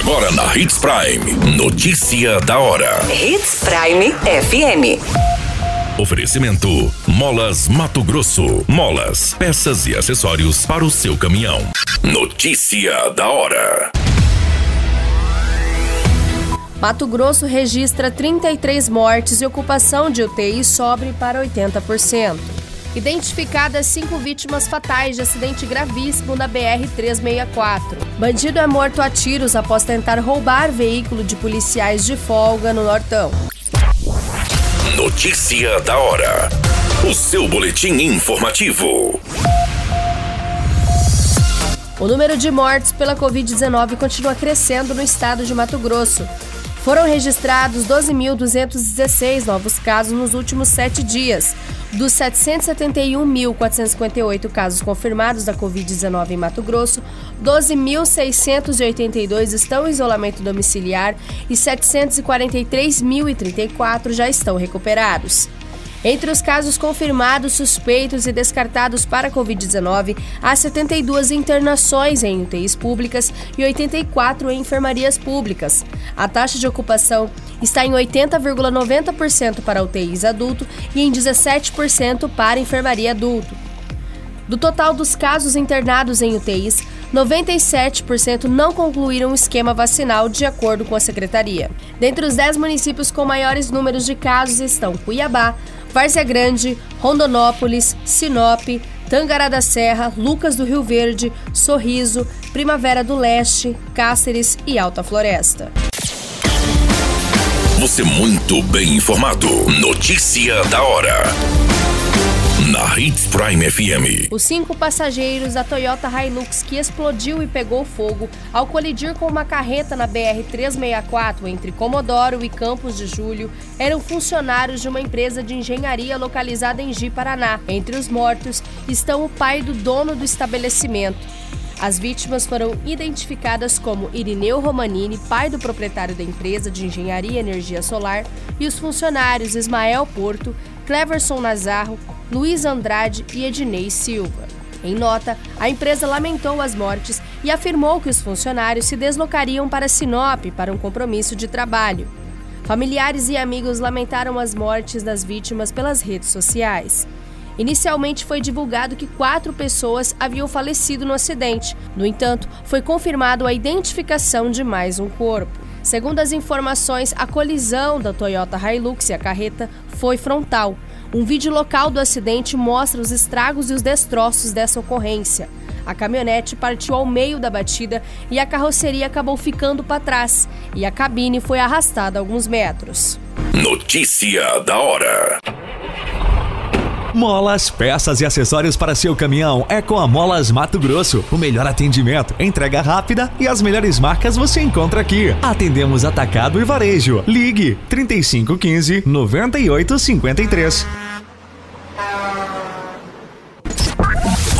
Agora na Hits Prime. Notícia da hora. Hits Prime FM. Oferecimento: Molas Mato Grosso. Molas, peças e acessórios para o seu caminhão. Notícia da hora. Mato Grosso registra 33 mortes e ocupação de UTI sobe para 80%. Identificadas cinco vítimas fatais de acidente gravíssimo na BR-364. Bandido é morto a tiros após tentar roubar veículo de policiais de folga no Nortão. Notícia da hora. O seu boletim informativo. O número de mortes pela Covid-19 continua crescendo no estado de Mato Grosso. Foram registrados 12.216 novos casos nos últimos sete dias. Dos 771.458 casos confirmados da Covid-19 em Mato Grosso, 12.682 estão em isolamento domiciliar e 743.034 já estão recuperados. Entre os casos confirmados, suspeitos e descartados para a Covid-19, há 72 internações em UTIs públicas e 84 em enfermarias públicas. A taxa de ocupação está em 80,90% para UTIs adulto e em 17% para enfermaria adulto. Do total dos casos internados em UTIs, 97% não concluíram o esquema vacinal, de acordo com a secretaria. Dentre os 10 municípios com maiores números de casos estão Cuiabá, Várzea Grande, Rondonópolis, Sinop, Tangará da Serra, Lucas do Rio Verde, Sorriso, Primavera do Leste, Cáceres e Alta Floresta. Você muito bem informado. Notícia da hora na Hits Prime FM. Os cinco passageiros da Toyota Hilux que explodiu e pegou fogo ao colidir com uma carreta na BR-364 entre Comodoro e Campos de Julho eram funcionários de uma empresa de engenharia localizada em Ji, Paraná. Entre os mortos estão o pai do dono do estabelecimento. As vítimas foram identificadas como Irineu Romanini, pai do proprietário da empresa de engenharia e energia solar, e os funcionários Ismael Porto, Cleverson Nazarro, Luiz Andrade e Ednei Silva. Em nota, a empresa lamentou as mortes e afirmou que os funcionários se deslocariam para Sinop para um compromisso de trabalho. Familiares e amigos lamentaram as mortes das vítimas pelas redes sociais. Inicialmente foi divulgado que quatro pessoas haviam falecido no acidente. No entanto, foi confirmado a identificação de mais um corpo. Segundo as informações, a colisão da Toyota Hilux e a carreta foi frontal. Um vídeo local do acidente mostra os estragos e os destroços dessa ocorrência. A caminhonete partiu ao meio da batida e a carroceria acabou ficando para trás, e a cabine foi arrastada alguns metros. Notícia da hora. Molas, peças e acessórios para seu caminhão é com a Molas Mato Grosso. O melhor atendimento, entrega rápida e as melhores marcas você encontra aqui. Atendemos atacado e varejo. Ligue 3515 9853. A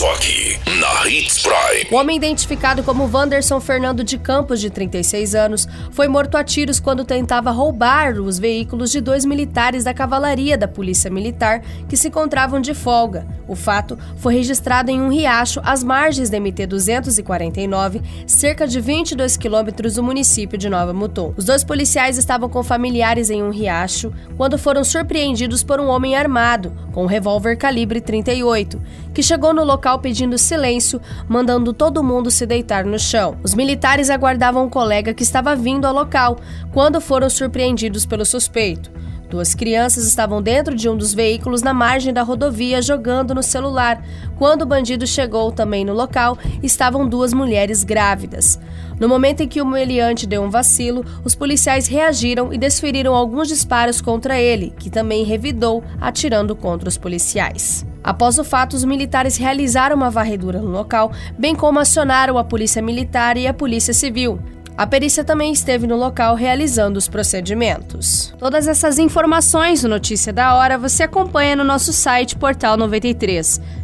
Só aqui, na Hits Prime. O homem identificado como Wanderson Fernando de Campos, de 36 anos, foi morto a tiros quando tentava roubar os veículos de dois militares da cavalaria da Polícia Militar que se encontravam de folga. O fato foi registrado em um riacho às margens da MT-249, cerca de 22 quilômetros do município de Nova Mutum. Os dois policiais estavam com familiares em um riacho quando foram surpreendidos por um homem armado, com um revólver calibre 38, que chegou no local pedindo silêncio, mandando todo mundo se deitar no chão. Os militares aguardavam um colega que estava vindo ao local quando foram surpreendidos pelo suspeito. Duas crianças estavam dentro de um dos veículos na margem da rodovia jogando no celular. Quando o bandido chegou também no local, estavam duas mulheres grávidas. No momento em que o meliante deu um vacilo, os policiais reagiram e desferiram alguns disparos contra ele, que também revidou, atirando contra os policiais. Após o fato, os militares realizaram uma varredura no local, bem como acionaram a Polícia Militar e a Polícia Civil. A perícia também esteve no local realizando os procedimentos. Todas essas informações no Notícia da Hora você acompanha no nosso site Portal 93.